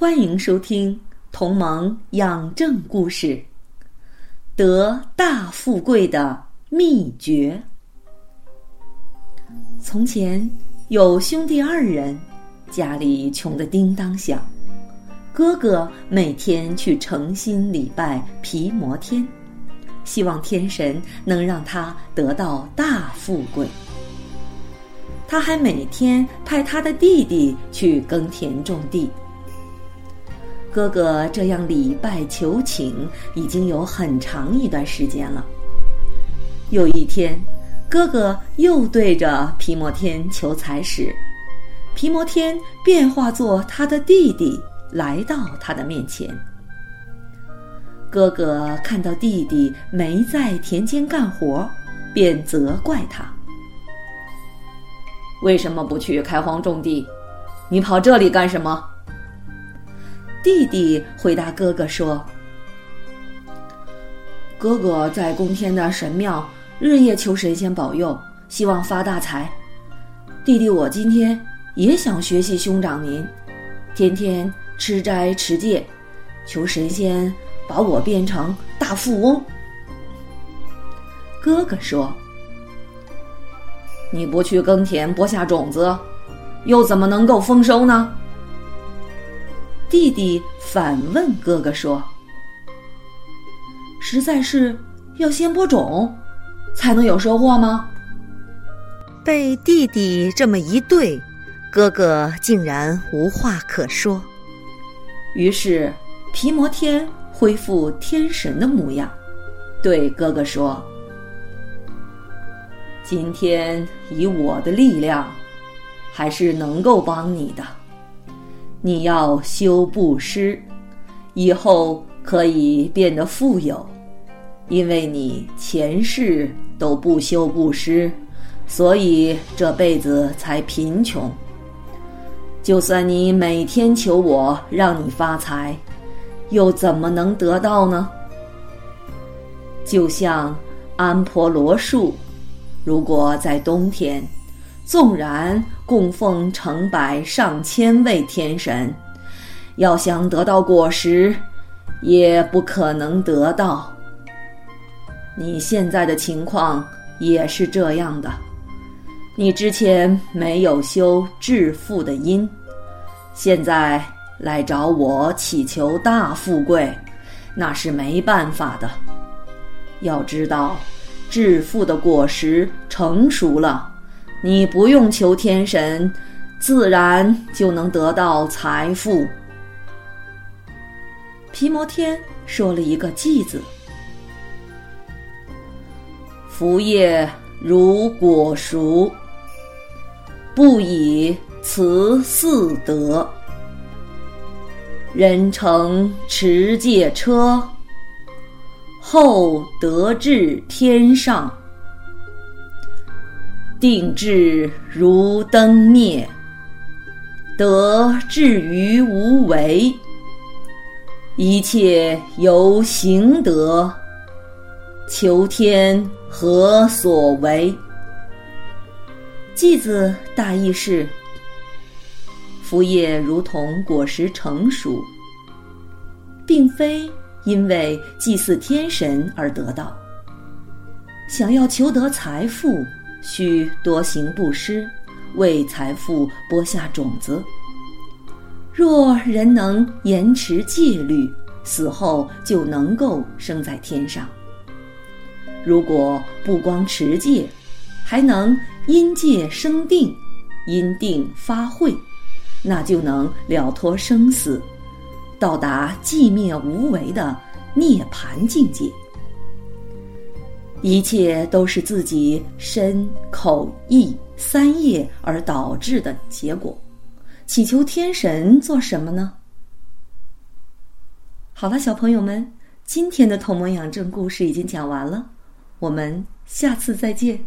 欢迎收听《同盟养正故事》，得大富贵的秘诀。从前有兄弟二人，家里穷得叮当响。哥哥每天去诚心礼拜皮摩天，希望天神能让他得到大富贵。他还每天派他的弟弟去耕田种地。哥哥这样礼拜求请已经有很长一段时间了。有一天，哥哥又对着皮摩天求财时，皮摩天变化作他的弟弟来到他的面前。哥哥看到弟弟没在田间干活，便责怪他：“为什么不去开荒种地？你跑这里干什么？”弟弟回答哥哥说：“哥哥在宫天的神庙日夜求神仙保佑，希望发大财。弟弟我今天也想学习兄长您，天天吃斋持戒，求神仙把我变成大富翁。”哥哥说：“你不去耕田播下种子，又怎么能够丰收呢？”弟弟反问哥哥说：“实在是要先播种，才能有收获吗？”被弟弟这么一对，哥哥竟然无话可说。于是，皮摩天恢复天神的模样，对哥哥说：“今天以我的力量，还是能够帮你的。”你要修布施，以后可以变得富有，因为你前世都不修布施，所以这辈子才贫穷。就算你每天求我让你发财，又怎么能得到呢？就像安婆罗树，如果在冬天。纵然供奉成百上千位天神，要想得到果实，也不可能得到。你现在的情况也是这样的，你之前没有修致富的因，现在来找我祈求大富贵，那是没办法的。要知道，致富的果实成熟了。你不用求天神，自然就能得到财富。皮摩天说了一个“偈”字，福业如果熟，不以慈四德。人乘持戒车，后得至天上。定志如灯灭，得志于无为。一切由行得，求天何所为？偈子大意是：福业如同果实成熟，并非因为祭祀天神而得到。想要求得财富。需多行布施，为财富播下种子。若人能严持戒律，死后就能够生在天上。如果不光持戒，还能因戒生定，因定发慧，那就能了脱生死，到达寂灭无为的涅槃境界。一切都是自己身口意三业而导致的结果。祈求天神做什么呢？好了，小朋友们，今天的童蒙养正故事已经讲完了，我们下次再见。